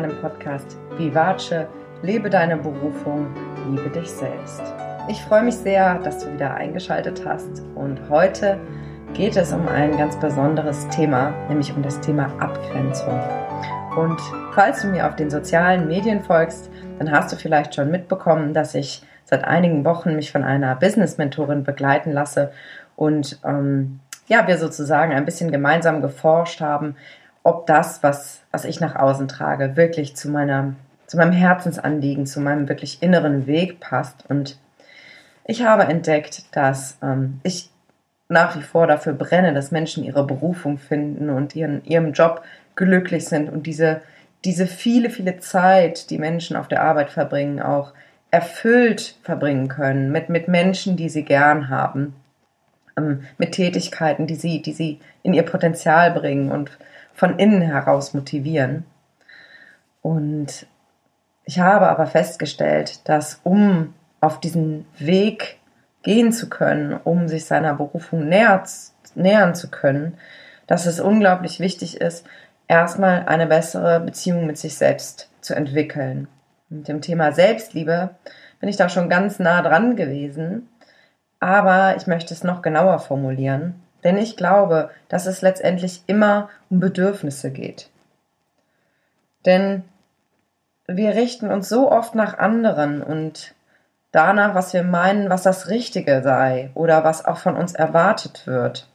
meinem Podcast Vivace, lebe deine Berufung, liebe dich selbst. Ich freue mich sehr, dass du wieder eingeschaltet hast und heute geht es um ein ganz besonderes Thema, nämlich um das Thema Abgrenzung. Und falls du mir auf den sozialen Medien folgst, dann hast du vielleicht schon mitbekommen, dass ich seit einigen Wochen mich von einer Business-Mentorin begleiten lasse und ähm, ja, wir sozusagen ein bisschen gemeinsam geforscht haben, ob das, was, was ich nach außen trage, wirklich zu meiner, zu meinem Herzensanliegen, zu meinem wirklich inneren Weg passt. Und ich habe entdeckt, dass ähm, ich nach wie vor dafür brenne, dass Menschen ihre Berufung finden und ihren, ihrem Job glücklich sind und diese, diese viele, viele Zeit, die Menschen auf der Arbeit verbringen, auch erfüllt verbringen können mit, mit Menschen, die sie gern haben ähm, mit Tätigkeiten, die sie, die sie in ihr Potenzial bringen und von innen heraus motivieren. Und ich habe aber festgestellt, dass um auf diesen Weg gehen zu können, um sich seiner Berufung näher, nähern zu können, dass es unglaublich wichtig ist, erstmal eine bessere Beziehung mit sich selbst zu entwickeln. Mit dem Thema Selbstliebe bin ich da schon ganz nah dran gewesen, aber ich möchte es noch genauer formulieren, denn ich glaube, dass es letztendlich immer um Bedürfnisse geht. Denn wir richten uns so oft nach anderen und danach, was wir meinen, was das Richtige sei oder was auch von uns erwartet wird.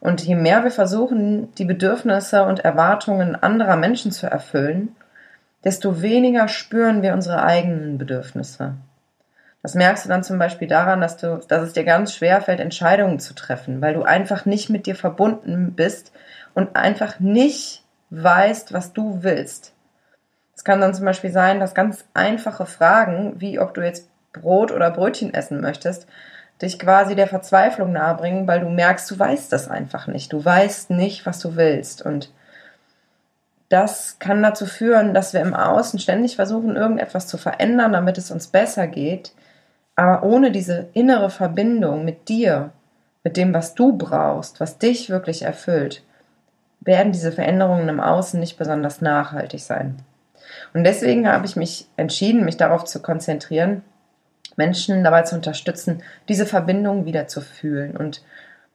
Und je mehr wir versuchen, die Bedürfnisse und Erwartungen anderer Menschen zu erfüllen, desto weniger spüren wir unsere eigenen Bedürfnisse. Das merkst du dann zum Beispiel daran, dass du, dass es dir ganz schwer fällt, Entscheidungen zu treffen, weil du einfach nicht mit dir verbunden bist und einfach nicht weißt, was du willst. Es kann dann zum Beispiel sein, dass ganz einfache Fragen, wie ob du jetzt Brot oder Brötchen essen möchtest, dich quasi der Verzweiflung nahebringen, weil du merkst, du weißt das einfach nicht. Du weißt nicht, was du willst. Und das kann dazu führen, dass wir im Außen ständig versuchen, irgendetwas zu verändern, damit es uns besser geht, aber ohne diese innere Verbindung mit dir, mit dem, was du brauchst, was dich wirklich erfüllt, werden diese Veränderungen im Außen nicht besonders nachhaltig sein. Und deswegen habe ich mich entschieden, mich darauf zu konzentrieren, Menschen dabei zu unterstützen, diese Verbindung wieder zu fühlen und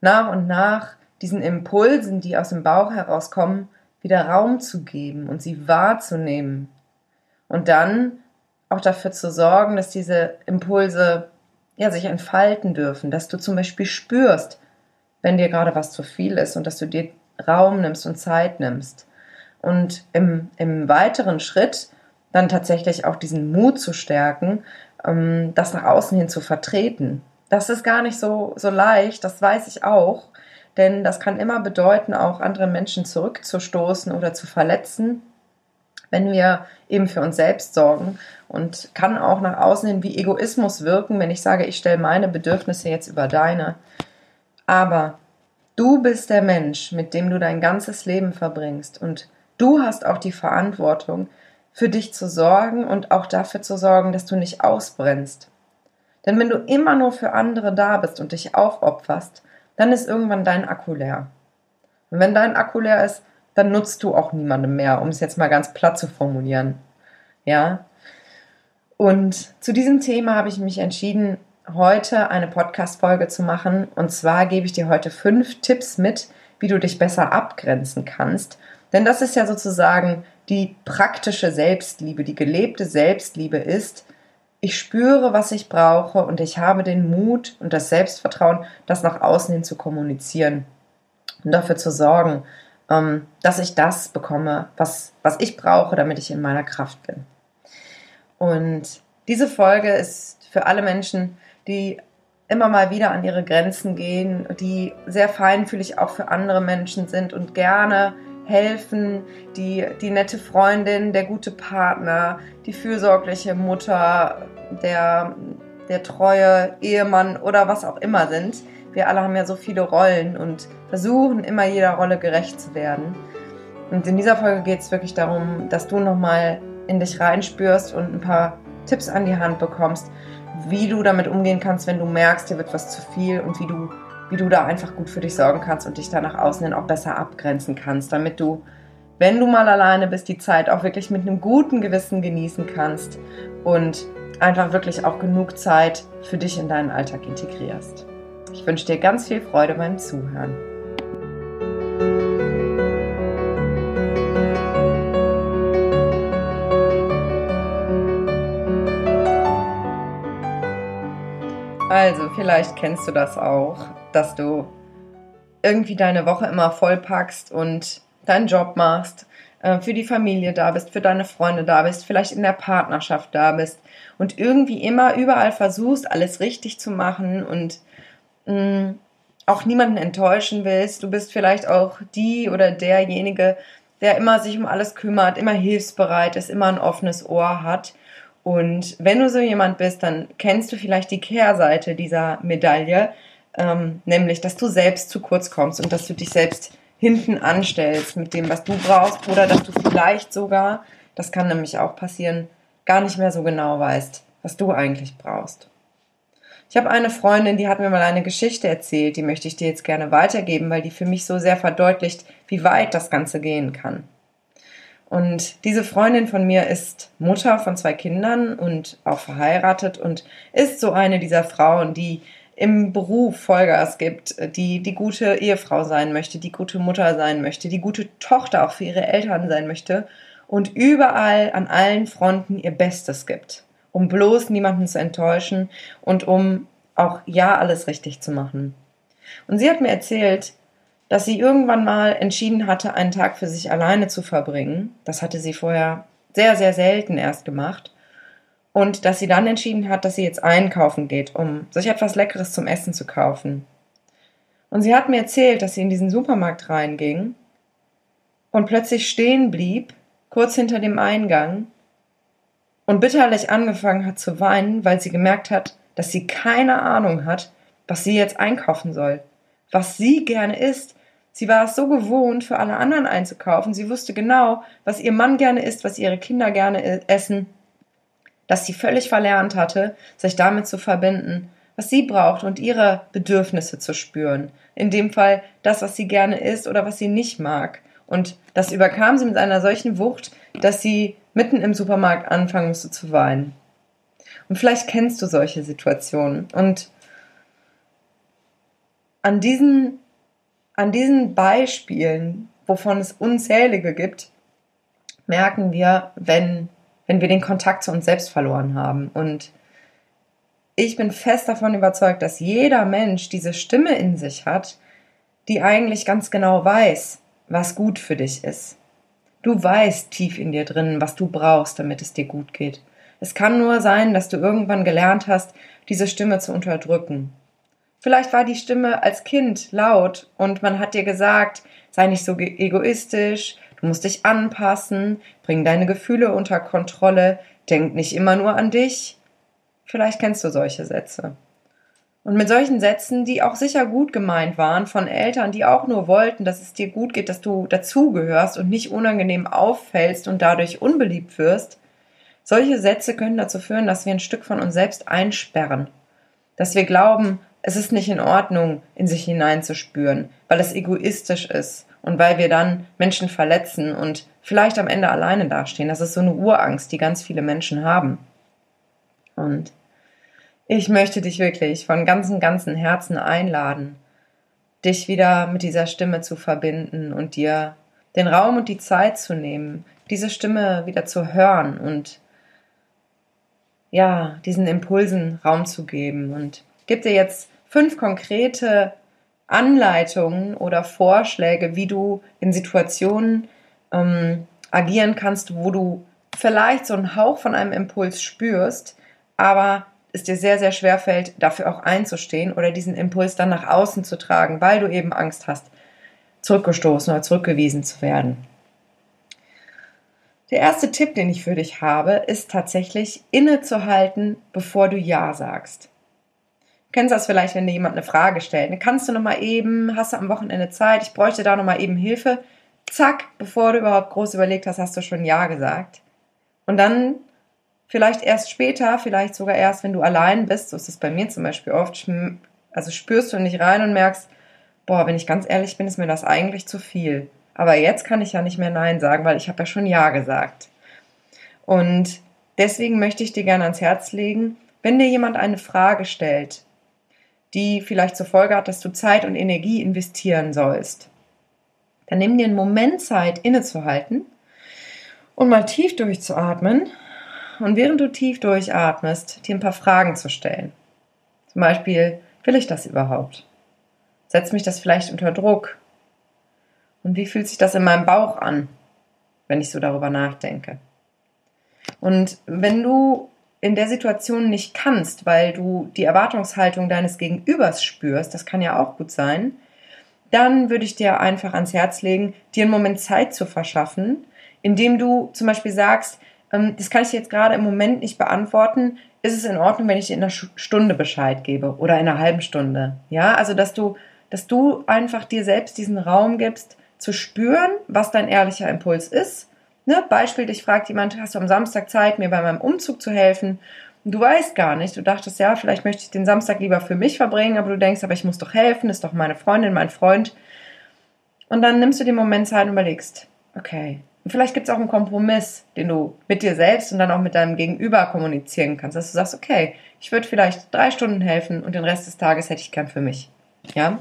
nach und nach diesen Impulsen, die aus dem Bauch herauskommen, wieder Raum zu geben und sie wahrzunehmen. Und dann auch dafür zu sorgen, dass diese Impulse ja, sich entfalten dürfen, dass du zum Beispiel spürst, wenn dir gerade was zu viel ist und dass du dir Raum nimmst und Zeit nimmst. Und im, im weiteren Schritt dann tatsächlich auch diesen Mut zu stärken, ähm, das nach außen hin zu vertreten. Das ist gar nicht so, so leicht, das weiß ich auch, denn das kann immer bedeuten, auch andere Menschen zurückzustoßen oder zu verletzen wenn wir eben für uns selbst sorgen und kann auch nach außen hin wie Egoismus wirken, wenn ich sage, ich stelle meine Bedürfnisse jetzt über deine. Aber du bist der Mensch, mit dem du dein ganzes Leben verbringst und du hast auch die Verantwortung, für dich zu sorgen und auch dafür zu sorgen, dass du nicht ausbrennst. Denn wenn du immer nur für andere da bist und dich aufopferst, dann ist irgendwann dein Akku leer. Und wenn dein Akku leer ist, dann nutzt du auch niemandem mehr, um es jetzt mal ganz platt zu formulieren. Ja. Und zu diesem Thema habe ich mich entschieden, heute eine Podcast-Folge zu machen. Und zwar gebe ich dir heute fünf Tipps mit, wie du dich besser abgrenzen kannst. Denn das ist ja sozusagen die praktische Selbstliebe, die gelebte Selbstliebe ist, ich spüre, was ich brauche und ich habe den Mut und das Selbstvertrauen, das nach außen hin zu kommunizieren und dafür zu sorgen, dass ich das bekomme, was, was ich brauche, damit ich in meiner Kraft bin. Und diese Folge ist für alle Menschen, die immer mal wieder an ihre Grenzen gehen, die sehr feinfühlig auch für andere Menschen sind und gerne helfen, die, die nette Freundin, der gute Partner, die fürsorgliche Mutter, der, der treue Ehemann oder was auch immer sind wir alle haben ja so viele Rollen und versuchen immer jeder Rolle gerecht zu werden. Und in dieser Folge geht es wirklich darum, dass du nochmal in dich reinspürst und ein paar Tipps an die Hand bekommst, wie du damit umgehen kannst, wenn du merkst, dir wird was zu viel und wie du wie du da einfach gut für dich sorgen kannst und dich da nach außen hin auch besser abgrenzen kannst, damit du, wenn du mal alleine bist, die Zeit auch wirklich mit einem guten Gewissen genießen kannst und einfach wirklich auch genug Zeit für dich in deinen Alltag integrierst. Ich wünsche dir ganz viel Freude beim Zuhören. Also, vielleicht kennst du das auch, dass du irgendwie deine Woche immer vollpackst und deinen Job machst, äh, für die Familie da bist, für deine Freunde da bist, vielleicht in der Partnerschaft da bist und irgendwie immer überall versuchst, alles richtig zu machen und auch niemanden enttäuschen willst. Du bist vielleicht auch die oder derjenige, der immer sich um alles kümmert, immer hilfsbereit ist, immer ein offenes Ohr hat und wenn du so jemand bist, dann kennst du vielleicht die Kehrseite dieser Medaille, ähm, nämlich, dass du selbst zu kurz kommst und dass du dich selbst hinten anstellst mit dem, was du brauchst oder dass du vielleicht sogar, das kann nämlich auch passieren, gar nicht mehr so genau weißt, was du eigentlich brauchst. Ich habe eine Freundin, die hat mir mal eine Geschichte erzählt, die möchte ich dir jetzt gerne weitergeben, weil die für mich so sehr verdeutlicht, wie weit das Ganze gehen kann. Und diese Freundin von mir ist Mutter von zwei Kindern und auch verheiratet und ist so eine dieser Frauen, die im Beruf Vollgas gibt, die die gute Ehefrau sein möchte, die gute Mutter sein möchte, die gute Tochter auch für ihre Eltern sein möchte und überall an allen Fronten ihr Bestes gibt, um bloß niemanden zu enttäuschen und um auch ja alles richtig zu machen. Und sie hat mir erzählt, dass sie irgendwann mal entschieden hatte, einen Tag für sich alleine zu verbringen. Das hatte sie vorher sehr, sehr selten erst gemacht. Und dass sie dann entschieden hat, dass sie jetzt einkaufen geht, um sich etwas Leckeres zum Essen zu kaufen. Und sie hat mir erzählt, dass sie in diesen Supermarkt reinging und plötzlich stehen blieb, kurz hinter dem Eingang, und bitterlich angefangen hat zu weinen, weil sie gemerkt hat, dass sie keine Ahnung hat, was sie jetzt einkaufen soll, was sie gerne isst, Sie war es so gewohnt, für alle anderen einzukaufen. Sie wusste genau, was ihr Mann gerne isst, was ihre Kinder gerne essen, dass sie völlig verlernt hatte, sich damit zu verbinden, was sie braucht und ihre Bedürfnisse zu spüren. In dem Fall das, was sie gerne isst oder was sie nicht mag. Und das überkam sie mit einer solchen Wucht, dass sie mitten im Supermarkt anfangen musste zu weinen. Und vielleicht kennst du solche Situationen. Und an diesen an diesen Beispielen, wovon es unzählige gibt, merken wir, wenn, wenn wir den Kontakt zu uns selbst verloren haben. Und ich bin fest davon überzeugt, dass jeder Mensch diese Stimme in sich hat, die eigentlich ganz genau weiß, was gut für dich ist. Du weißt tief in dir drin, was du brauchst, damit es dir gut geht. Es kann nur sein, dass du irgendwann gelernt hast, diese Stimme zu unterdrücken. Vielleicht war die Stimme als Kind laut und man hat dir gesagt, sei nicht so egoistisch, du musst dich anpassen, bring deine Gefühle unter Kontrolle, denk nicht immer nur an dich. Vielleicht kennst du solche Sätze. Und mit solchen Sätzen, die auch sicher gut gemeint waren von Eltern, die auch nur wollten, dass es dir gut geht, dass du dazugehörst und nicht unangenehm auffällst und dadurch unbeliebt wirst, solche Sätze können dazu führen, dass wir ein Stück von uns selbst einsperren. Dass wir glauben, es ist nicht in Ordnung, in sich hineinzuspüren, weil es egoistisch ist und weil wir dann Menschen verletzen und vielleicht am Ende alleine dastehen. Das ist so eine Urangst, die ganz viele Menschen haben. Und ich möchte dich wirklich von ganzem, ganzem Herzen einladen, dich wieder mit dieser Stimme zu verbinden und dir den Raum und die Zeit zu nehmen, diese Stimme wieder zu hören und ja, diesen Impulsen Raum zu geben. Und gib dir jetzt fünf konkrete Anleitungen oder Vorschläge, wie du in Situationen ähm, agieren kannst, wo du vielleicht so einen Hauch von einem Impuls spürst, aber es dir sehr, sehr schwer fällt, dafür auch einzustehen oder diesen Impuls dann nach außen zu tragen, weil du eben Angst hast, zurückgestoßen oder zurückgewiesen zu werden. Der erste Tipp, den ich für dich habe, ist tatsächlich innezuhalten, bevor du Ja sagst kennst das vielleicht, wenn dir jemand eine Frage stellt. Dann kannst du noch mal eben, hast du am Wochenende Zeit, ich bräuchte da noch mal eben Hilfe. Zack, bevor du überhaupt groß überlegt hast, hast du schon Ja gesagt. Und dann vielleicht erst später, vielleicht sogar erst, wenn du allein bist, so ist es bei mir zum Beispiel oft, Also spürst du nicht rein und merkst, boah, wenn ich ganz ehrlich bin, ist mir das eigentlich zu viel. Aber jetzt kann ich ja nicht mehr Nein sagen, weil ich habe ja schon Ja gesagt. Und deswegen möchte ich dir gerne ans Herz legen, wenn dir jemand eine Frage stellt, die vielleicht zur Folge hat, dass du Zeit und Energie investieren sollst, dann nimm dir einen Moment Zeit innezuhalten und mal tief durchzuatmen und während du tief durchatmest, dir ein paar Fragen zu stellen. Zum Beispiel, will ich das überhaupt? Setzt mich das vielleicht unter Druck? Und wie fühlt sich das in meinem Bauch an, wenn ich so darüber nachdenke? Und wenn du in der Situation nicht kannst, weil du die Erwartungshaltung deines Gegenübers spürst, das kann ja auch gut sein, dann würde ich dir einfach ans Herz legen, dir einen Moment Zeit zu verschaffen, indem du zum Beispiel sagst, das kann ich jetzt gerade im Moment nicht beantworten, ist es in Ordnung, wenn ich dir in einer Stunde Bescheid gebe oder in einer halben Stunde? Ja, also dass du, dass du einfach dir selbst diesen Raum gibst, zu spüren, was dein ehrlicher Impuls ist. Ne? Beispiel, dich fragt jemand, hast du am Samstag Zeit, mir bei meinem Umzug zu helfen? Und du weißt gar nicht, du dachtest, ja, vielleicht möchte ich den Samstag lieber für mich verbringen, aber du denkst, aber ich muss doch helfen, ist doch meine Freundin, mein Freund. Und dann nimmst du den Moment Zeit und überlegst, okay, und vielleicht gibt es auch einen Kompromiss, den du mit dir selbst und dann auch mit deinem Gegenüber kommunizieren kannst, dass du sagst, okay, ich würde vielleicht drei Stunden helfen und den Rest des Tages hätte ich gern für mich. Ja?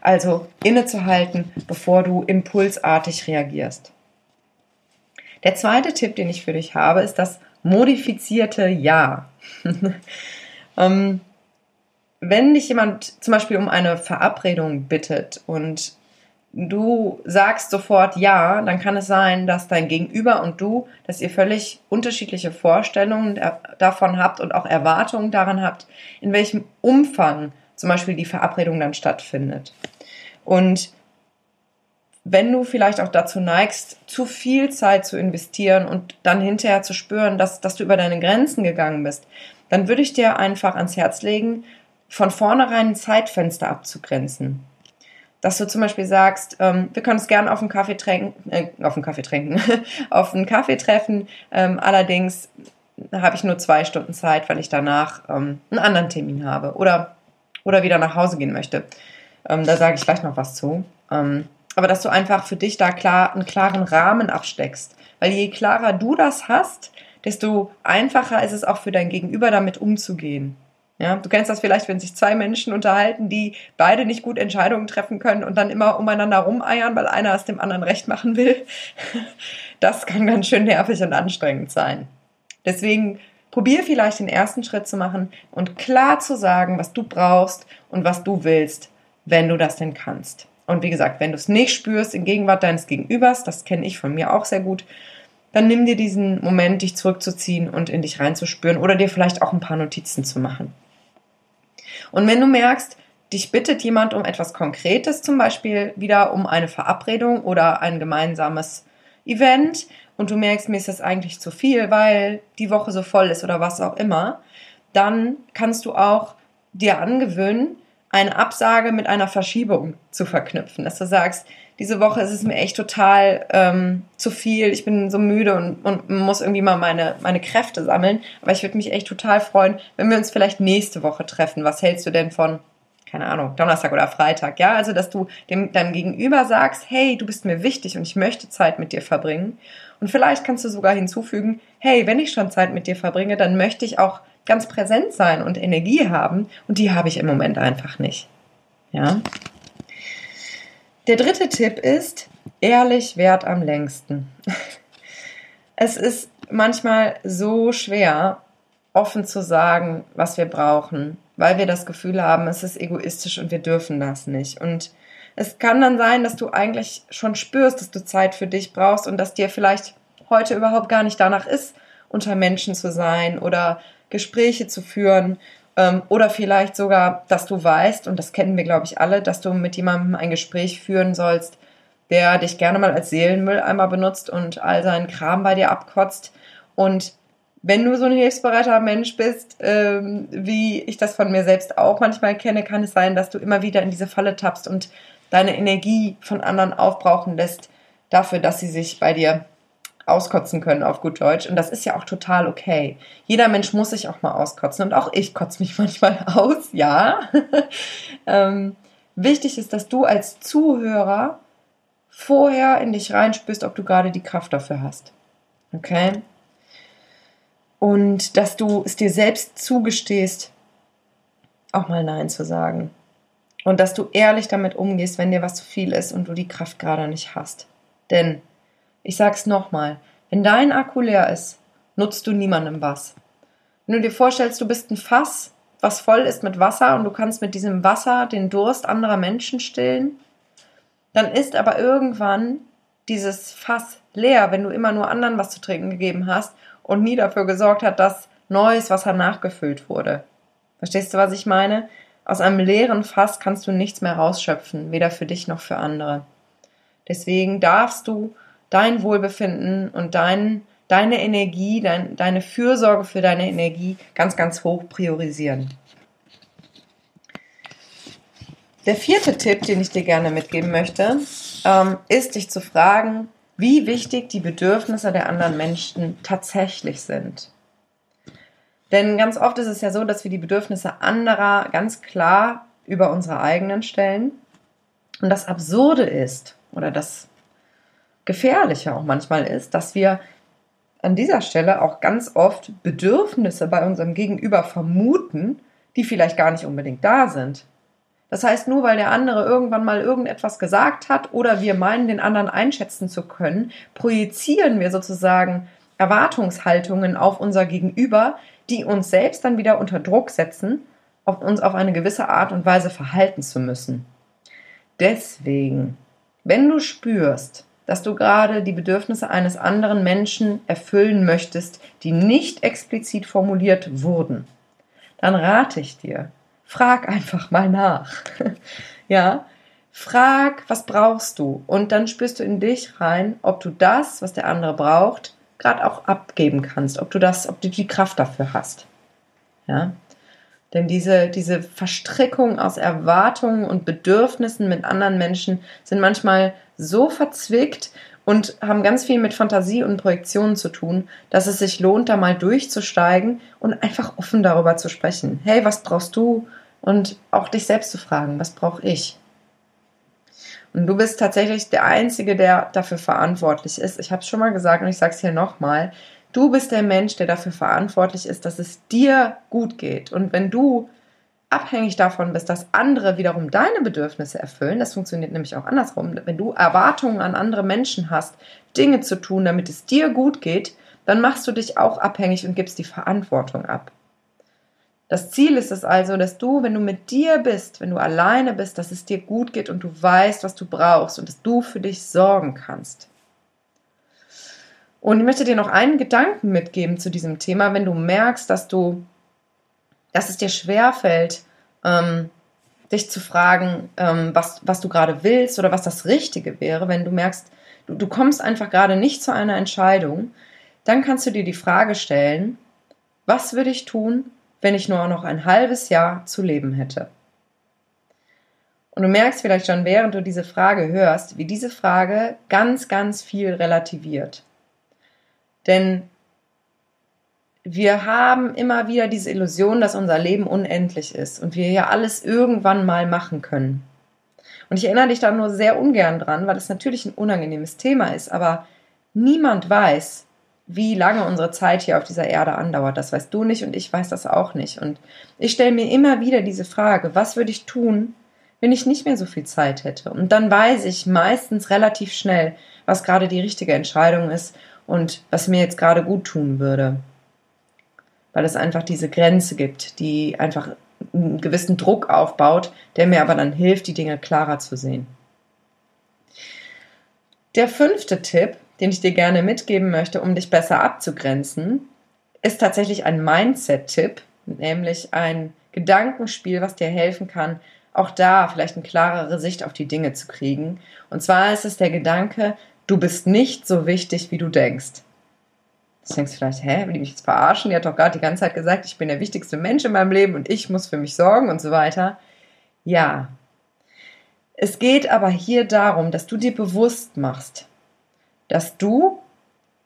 Also innezuhalten, bevor du impulsartig reagierst. Der zweite Tipp, den ich für dich habe, ist das modifizierte Ja. ähm, wenn dich jemand zum Beispiel um eine Verabredung bittet und du sagst sofort ja, dann kann es sein, dass dein Gegenüber und du, dass ihr völlig unterschiedliche Vorstellungen davon habt und auch Erwartungen daran habt, in welchem Umfang zum Beispiel die Verabredung dann stattfindet. Und wenn du vielleicht auch dazu neigst, zu viel Zeit zu investieren und dann hinterher zu spüren, dass, dass du über deine Grenzen gegangen bist, dann würde ich dir einfach ans Herz legen, von vornherein ein Zeitfenster abzugrenzen dass du zum Beispiel sagst, ähm, wir können es gerne auf einen Kaffee trinken, äh, auf einen Kaffee trinken, auf einen Kaffee treffen. Ähm, allerdings habe ich nur zwei Stunden Zeit, weil ich danach ähm, einen anderen Termin habe oder oder wieder nach Hause gehen möchte. Ähm, da sage ich gleich noch was zu. Ähm, aber dass du einfach für dich da klar einen klaren Rahmen absteckst, weil je klarer du das hast, desto einfacher ist es auch für dein Gegenüber damit umzugehen. Ja, du kennst das vielleicht, wenn sich zwei Menschen unterhalten, die beide nicht gut Entscheidungen treffen können und dann immer umeinander rumeiern, weil einer es dem anderen recht machen will. Das kann ganz schön nervig und anstrengend sein. Deswegen probier vielleicht den ersten Schritt zu machen und klar zu sagen, was du brauchst und was du willst, wenn du das denn kannst. Und wie gesagt, wenn du es nicht spürst in Gegenwart deines Gegenübers, das kenne ich von mir auch sehr gut, dann nimm dir diesen Moment, dich zurückzuziehen und in dich reinzuspüren oder dir vielleicht auch ein paar Notizen zu machen. Und wenn du merkst, dich bittet jemand um etwas Konkretes, zum Beispiel wieder um eine Verabredung oder ein gemeinsames Event und du merkst, mir ist das eigentlich zu viel, weil die Woche so voll ist oder was auch immer, dann kannst du auch dir angewöhnen, eine Absage mit einer Verschiebung zu verknüpfen, dass du sagst, diese Woche ist es mir echt total ähm, zu viel, ich bin so müde und, und muss irgendwie mal meine, meine Kräfte sammeln, aber ich würde mich echt total freuen, wenn wir uns vielleicht nächste Woche treffen. Was hältst du denn von, keine Ahnung, Donnerstag oder Freitag? Ja, also dass du dem deinem Gegenüber sagst, hey, du bist mir wichtig und ich möchte Zeit mit dir verbringen. Und vielleicht kannst du sogar hinzufügen, hey, wenn ich schon Zeit mit dir verbringe, dann möchte ich auch ganz präsent sein und Energie haben und die habe ich im Moment einfach nicht. Ja. Der dritte Tipp ist, ehrlich wert am längsten. Es ist manchmal so schwer, offen zu sagen, was wir brauchen, weil wir das Gefühl haben, es ist egoistisch und wir dürfen das nicht. Und es kann dann sein, dass du eigentlich schon spürst, dass du Zeit für dich brauchst und dass dir vielleicht heute überhaupt gar nicht danach ist, unter Menschen zu sein oder Gespräche zu führen ähm, oder vielleicht sogar, dass du weißt, und das kennen wir, glaube ich, alle, dass du mit jemandem ein Gespräch führen sollst, der dich gerne mal als Seelenmülleimer benutzt und all seinen Kram bei dir abkotzt. Und wenn du so ein hilfsbereiter Mensch bist, ähm, wie ich das von mir selbst auch manchmal kenne, kann es sein, dass du immer wieder in diese Falle tappst und deine Energie von anderen aufbrauchen lässt, dafür, dass sie sich bei dir auskotzen können auf gut Deutsch. Und das ist ja auch total okay. Jeder Mensch muss sich auch mal auskotzen. Und auch ich kotze mich manchmal aus, ja. ähm, wichtig ist, dass du als Zuhörer vorher in dich reinspürst, ob du gerade die Kraft dafür hast. Okay? Und dass du es dir selbst zugestehst, auch mal Nein zu sagen. Und dass du ehrlich damit umgehst, wenn dir was zu viel ist und du die Kraft gerade nicht hast. Denn, ich sag's nochmal, wenn dein Akku leer ist, nutzt du niemandem was. Wenn du dir vorstellst, du bist ein Fass, was voll ist mit Wasser und du kannst mit diesem Wasser den Durst anderer Menschen stillen, dann ist aber irgendwann dieses Fass leer, wenn du immer nur anderen was zu trinken gegeben hast und nie dafür gesorgt hat, dass neues Wasser nachgefüllt wurde. Verstehst du, was ich meine? Aus einem leeren Fass kannst du nichts mehr rausschöpfen, weder für dich noch für andere. Deswegen darfst du dein Wohlbefinden und dein, deine Energie, dein, deine Fürsorge für deine Energie ganz, ganz hoch priorisieren. Der vierte Tipp, den ich dir gerne mitgeben möchte, ähm, ist dich zu fragen, wie wichtig die Bedürfnisse der anderen Menschen tatsächlich sind. Denn ganz oft ist es ja so, dass wir die Bedürfnisse anderer ganz klar über unsere eigenen stellen. Und das Absurde ist, oder das Gefährliche auch manchmal ist, dass wir an dieser Stelle auch ganz oft Bedürfnisse bei unserem Gegenüber vermuten, die vielleicht gar nicht unbedingt da sind. Das heißt, nur weil der andere irgendwann mal irgendetwas gesagt hat oder wir meinen, den anderen einschätzen zu können, projizieren wir sozusagen Erwartungshaltungen auf unser Gegenüber, die uns selbst dann wieder unter Druck setzen, auf uns auf eine gewisse Art und Weise verhalten zu müssen. Deswegen, wenn du spürst, dass du gerade die Bedürfnisse eines anderen Menschen erfüllen möchtest, die nicht explizit formuliert wurden, dann rate ich dir, frag einfach mal nach. ja, frag, was brauchst du? Und dann spürst du in dich rein, ob du das, was der andere braucht, gerade auch abgeben kannst, ob du das, ob du die Kraft dafür hast. Ja. Denn diese, diese Verstrickung aus Erwartungen und Bedürfnissen mit anderen Menschen sind manchmal so verzwickt und haben ganz viel mit Fantasie und Projektionen zu tun, dass es sich lohnt, da mal durchzusteigen und einfach offen darüber zu sprechen. Hey, was brauchst du? Und auch dich selbst zu fragen, was brauche ich? Und du bist tatsächlich der Einzige, der dafür verantwortlich ist. Ich habe es schon mal gesagt und ich sage es hier nochmal. Du bist der Mensch, der dafür verantwortlich ist, dass es dir gut geht. Und wenn du abhängig davon bist, dass andere wiederum deine Bedürfnisse erfüllen, das funktioniert nämlich auch andersrum, wenn du Erwartungen an andere Menschen hast, Dinge zu tun, damit es dir gut geht, dann machst du dich auch abhängig und gibst die Verantwortung ab. Das Ziel ist es also, dass du, wenn du mit dir bist, wenn du alleine bist, dass es dir gut geht und du weißt, was du brauchst und dass du für dich sorgen kannst. Und ich möchte dir noch einen Gedanken mitgeben zu diesem Thema, wenn du merkst, dass du dass es dir schwerfällt, ähm, dich zu fragen, ähm, was, was du gerade willst oder was das Richtige wäre, wenn du merkst, du, du kommst einfach gerade nicht zu einer Entscheidung, dann kannst du dir die Frage stellen, was würde ich tun, wenn ich nur noch ein halbes Jahr zu leben hätte? Und du merkst vielleicht schon, während du diese Frage hörst, wie diese Frage ganz, ganz viel relativiert. Denn wir haben immer wieder diese Illusion, dass unser Leben unendlich ist und wir ja alles irgendwann mal machen können. Und ich erinnere dich da nur sehr ungern dran, weil es natürlich ein unangenehmes Thema ist, aber niemand weiß, wie lange unsere Zeit hier auf dieser Erde andauert. Das weißt du nicht und ich weiß das auch nicht. Und ich stelle mir immer wieder diese Frage, was würde ich tun, wenn ich nicht mehr so viel Zeit hätte? Und dann weiß ich meistens relativ schnell, was gerade die richtige Entscheidung ist und was mir jetzt gerade gut tun würde weil es einfach diese Grenze gibt, die einfach einen gewissen Druck aufbaut, der mir aber dann hilft, die Dinge klarer zu sehen. Der fünfte Tipp, den ich dir gerne mitgeben möchte, um dich besser abzugrenzen, ist tatsächlich ein Mindset-Tipp, nämlich ein Gedankenspiel, was dir helfen kann, auch da vielleicht eine klarere Sicht auf die Dinge zu kriegen. Und zwar ist es der Gedanke, du bist nicht so wichtig, wie du denkst. Du denkst vielleicht, hä, will die mich jetzt verarschen? Die hat doch gerade die ganze Zeit gesagt, ich bin der wichtigste Mensch in meinem Leben und ich muss für mich sorgen und so weiter. Ja. Es geht aber hier darum, dass du dir bewusst machst, dass du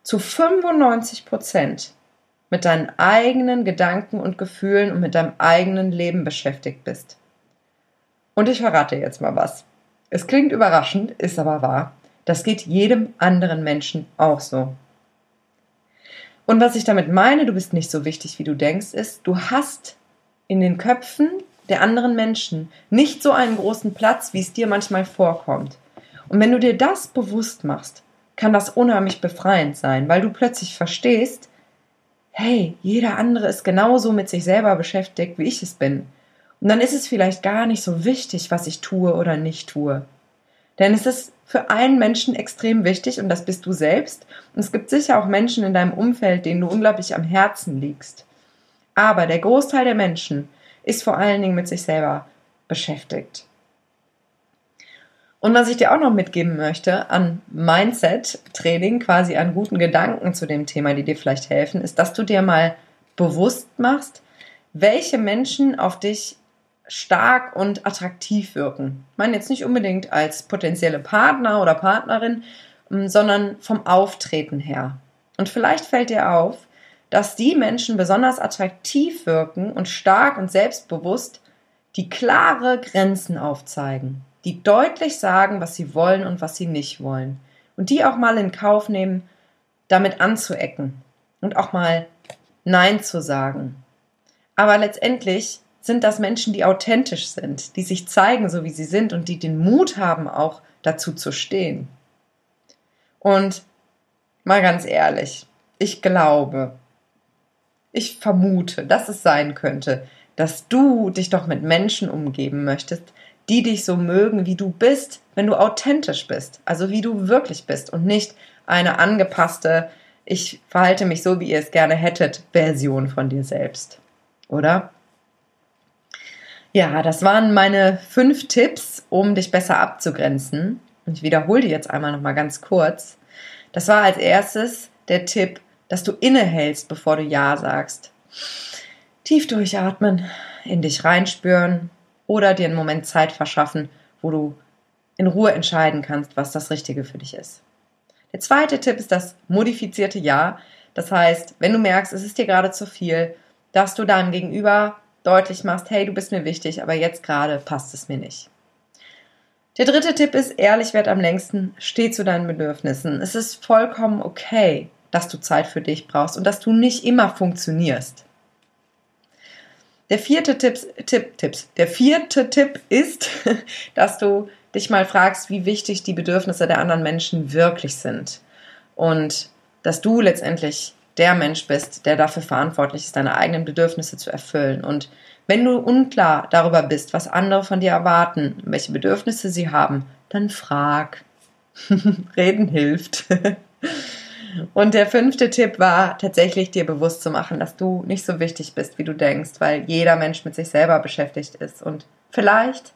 zu 95 Prozent mit deinen eigenen Gedanken und Gefühlen und mit deinem eigenen Leben beschäftigt bist. Und ich verrate jetzt mal was. Es klingt überraschend, ist aber wahr. Das geht jedem anderen Menschen auch so. Und was ich damit meine, du bist nicht so wichtig, wie du denkst, ist, du hast in den Köpfen der anderen Menschen nicht so einen großen Platz, wie es dir manchmal vorkommt. Und wenn du dir das bewusst machst, kann das unheimlich befreiend sein, weil du plötzlich verstehst, hey, jeder andere ist genauso mit sich selber beschäftigt, wie ich es bin. Und dann ist es vielleicht gar nicht so wichtig, was ich tue oder nicht tue. Denn es ist für einen Menschen extrem wichtig und das bist du selbst. Und es gibt sicher auch Menschen in deinem Umfeld, denen du unglaublich am Herzen liegst. Aber der Großteil der Menschen ist vor allen Dingen mit sich selber beschäftigt. Und was ich dir auch noch mitgeben möchte an Mindset-Training, quasi an guten Gedanken zu dem Thema, die dir vielleicht helfen, ist, dass du dir mal bewusst machst, welche Menschen auf dich stark und attraktiv wirken. Ich meine jetzt nicht unbedingt als potenzielle Partner oder Partnerin, mm, sondern vom Auftreten her. Und vielleicht fällt dir auf, dass die Menschen besonders attraktiv wirken und stark und selbstbewusst, die klare Grenzen aufzeigen die deutlich sagen, was sie wollen und was sie nicht wollen. Und die auch mal in Kauf nehmen, damit anzuecken und auch mal Nein zu sagen. Aber letztendlich sind das Menschen, die authentisch sind, die sich zeigen, so wie sie sind und die den Mut haben, auch dazu zu stehen. Und mal ganz ehrlich, ich glaube, ich vermute, dass es sein könnte, dass du dich doch mit Menschen umgeben möchtest, die dich so mögen, wie du bist, wenn du authentisch bist, also wie du wirklich bist und nicht eine angepasste, ich verhalte mich so, wie ihr es gerne hättet, Version von dir selbst. Oder? Ja, das waren meine fünf Tipps, um dich besser abzugrenzen. Und ich wiederhole die jetzt einmal nochmal ganz kurz. Das war als erstes der Tipp, dass du innehältst, bevor du Ja sagst. Tief durchatmen, in dich reinspüren, oder dir einen Moment Zeit verschaffen, wo du in Ruhe entscheiden kannst, was das Richtige für dich ist. Der zweite Tipp ist das modifizierte Ja. Das heißt, wenn du merkst, es ist dir gerade zu viel, dass du deinem Gegenüber deutlich machst, hey, du bist mir wichtig, aber jetzt gerade passt es mir nicht. Der dritte Tipp ist, ehrlich werd am längsten, steh zu deinen Bedürfnissen. Es ist vollkommen okay, dass du Zeit für dich brauchst und dass du nicht immer funktionierst. Der vierte Tipps, Tipp, Tipps, der vierte Tipp ist, dass du dich mal fragst, wie wichtig die Bedürfnisse der anderen Menschen wirklich sind. Und dass du letztendlich der Mensch bist, der dafür verantwortlich ist, deine eigenen Bedürfnisse zu erfüllen. Und wenn du unklar darüber bist, was andere von dir erwarten, welche Bedürfnisse sie haben, dann frag. Reden hilft. Und der fünfte Tipp war tatsächlich dir bewusst zu machen, dass du nicht so wichtig bist, wie du denkst, weil jeder Mensch mit sich selber beschäftigt ist. Und vielleicht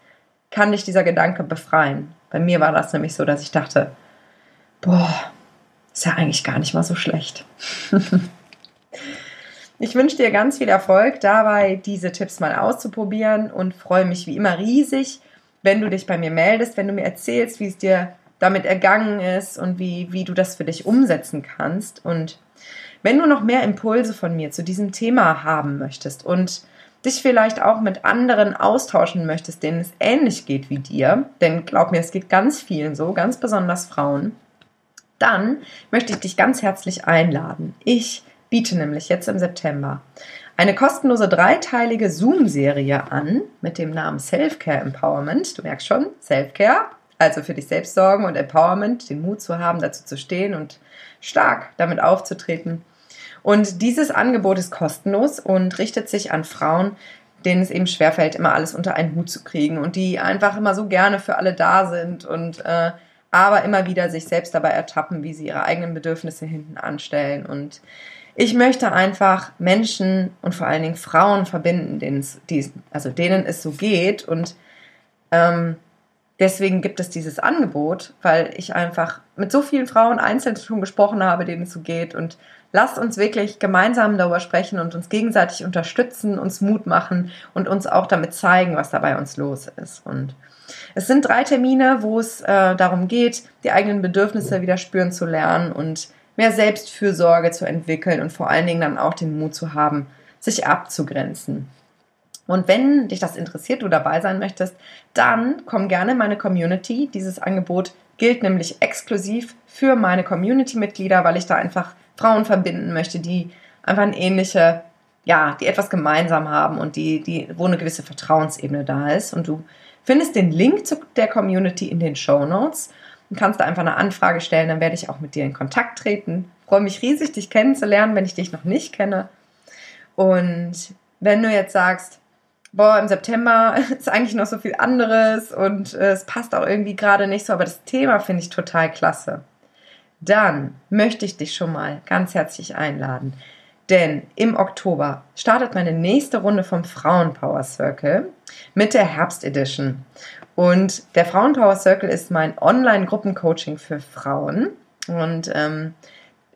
kann dich dieser Gedanke befreien. Bei mir war das nämlich so, dass ich dachte, boah, ist ja eigentlich gar nicht mal so schlecht. ich wünsche dir ganz viel Erfolg dabei, diese Tipps mal auszuprobieren und freue mich wie immer riesig, wenn du dich bei mir meldest, wenn du mir erzählst, wie es dir damit ergangen ist und wie, wie du das für dich umsetzen kannst. Und wenn du noch mehr Impulse von mir zu diesem Thema haben möchtest und dich vielleicht auch mit anderen austauschen möchtest, denen es ähnlich geht wie dir, denn glaub mir, es geht ganz vielen so, ganz besonders Frauen, dann möchte ich dich ganz herzlich einladen. Ich biete nämlich jetzt im September eine kostenlose dreiteilige Zoom-Serie an mit dem Namen Self-Care Empowerment. Du merkst schon, Self-Care, also für dich selbst sorgen und Empowerment, den Mut zu haben, dazu zu stehen und stark damit aufzutreten. Und dieses Angebot ist kostenlos und richtet sich an Frauen, denen es eben schwerfällt, immer alles unter einen Hut zu kriegen und die einfach immer so gerne für alle da sind und äh, aber immer wieder sich selbst dabei ertappen, wie sie ihre eigenen Bedürfnisse hinten anstellen. Und ich möchte einfach Menschen und vor allen Dingen Frauen verbinden, denen es, die, also denen es so geht und ähm, deswegen gibt es dieses Angebot, weil ich einfach mit so vielen Frauen einzeln schon gesprochen habe, denen es so geht. Und lasst uns wirklich gemeinsam darüber sprechen und uns gegenseitig unterstützen, uns Mut machen und uns auch damit zeigen, was da bei uns los ist. Und es sind drei Termine, wo es äh, darum geht, die eigenen Bedürfnisse wieder spüren zu lernen und mehr Selbstfürsorge zu entwickeln und vor allen Dingen dann auch den Mut zu haben, sich abzugrenzen. Und wenn dich das interessiert, du dabei sein möchtest, dann komm gerne in meine Community. Dieses Angebot gilt nämlich exklusiv für meine Community-Mitglieder, weil ich da einfach Frauen verbinden möchte, die einfach eine ähnliche, ja, die etwas gemeinsam haben und die, die, wo eine gewisse Vertrauensebene da ist. Und du findest den Link zu der Community in den Show Notes und kannst da einfach eine Anfrage stellen, dann werde ich auch mit dir in Kontakt treten. freue mich riesig, dich kennenzulernen, wenn ich dich noch nicht kenne. Und wenn du jetzt sagst, boah, im September ist eigentlich noch so viel anderes und äh, es passt auch irgendwie gerade nicht so, aber das Thema finde ich total klasse. Dann möchte ich dich schon mal ganz herzlich einladen, denn im Oktober startet meine nächste Runde vom Frauenpower Circle mit der Herbst Edition. Und der Frauenpower Circle ist mein Online-Gruppencoaching für Frauen. Und ähm,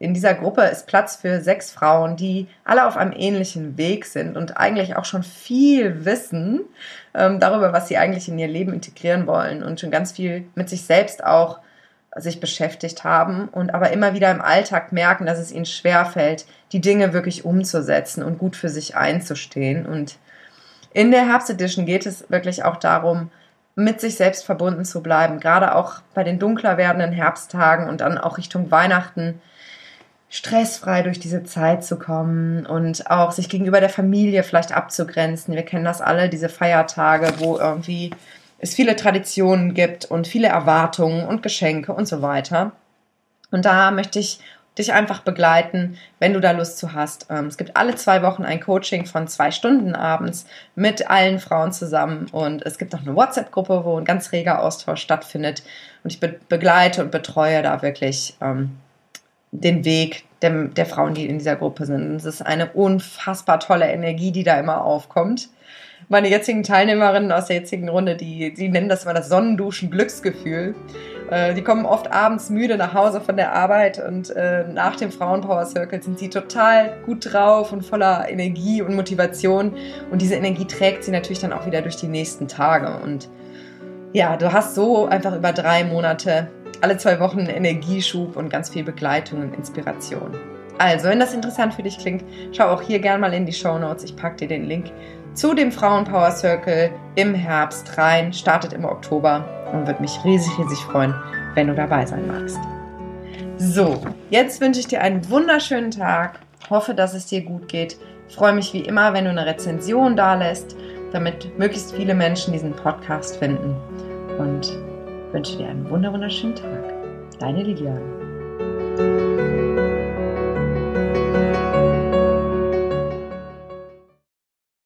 in dieser Gruppe ist Platz für sechs Frauen, die alle auf einem ähnlichen Weg sind und eigentlich auch schon viel wissen ähm, darüber, was sie eigentlich in ihr Leben integrieren wollen und schon ganz viel mit sich selbst auch sich beschäftigt haben und aber immer wieder im Alltag merken, dass es ihnen schwerfällt, die Dinge wirklich umzusetzen und gut für sich einzustehen. Und in der Herbst Edition geht es wirklich auch darum, mit sich selbst verbunden zu bleiben, gerade auch bei den dunkler werdenden Herbsttagen und dann auch Richtung Weihnachten stressfrei durch diese Zeit zu kommen und auch sich gegenüber der Familie vielleicht abzugrenzen. Wir kennen das alle, diese Feiertage, wo irgendwie es viele Traditionen gibt und viele Erwartungen und Geschenke und so weiter. Und da möchte ich dich einfach begleiten, wenn du da Lust zu hast. Ähm, es gibt alle zwei Wochen ein Coaching von zwei Stunden abends mit allen Frauen zusammen und es gibt auch eine WhatsApp-Gruppe, wo ein ganz reger Austausch stattfindet und ich begleite und betreue da wirklich ähm, den Weg der, der Frauen, die in dieser Gruppe sind. Es ist eine unfassbar tolle Energie, die da immer aufkommt. Meine jetzigen Teilnehmerinnen aus der jetzigen Runde, die, die nennen das immer das Sonnenduschen-Glücksgefühl. Äh, die kommen oft abends müde nach Hause von der Arbeit und äh, nach dem Frauenpower Circle sind sie total gut drauf und voller Energie und Motivation. Und diese Energie trägt sie natürlich dann auch wieder durch die nächsten Tage. Und ja, du hast so einfach über drei Monate alle zwei Wochen Energieschub und ganz viel Begleitung und Inspiration. Also, wenn das interessant für dich klingt, schau auch hier gerne mal in die Show Notes. Ich packe dir den Link zu dem Frauenpower Circle im Herbst rein. Startet im Oktober und würde mich riesig, riesig freuen, wenn du dabei sein magst. So, jetzt wünsche ich dir einen wunderschönen Tag. Hoffe, dass es dir gut geht. Freue mich wie immer, wenn du eine Rezension da lässt, damit möglichst viele Menschen diesen Podcast finden. Und wünsche dir einen wunderschönen Tag. Deine Liliane.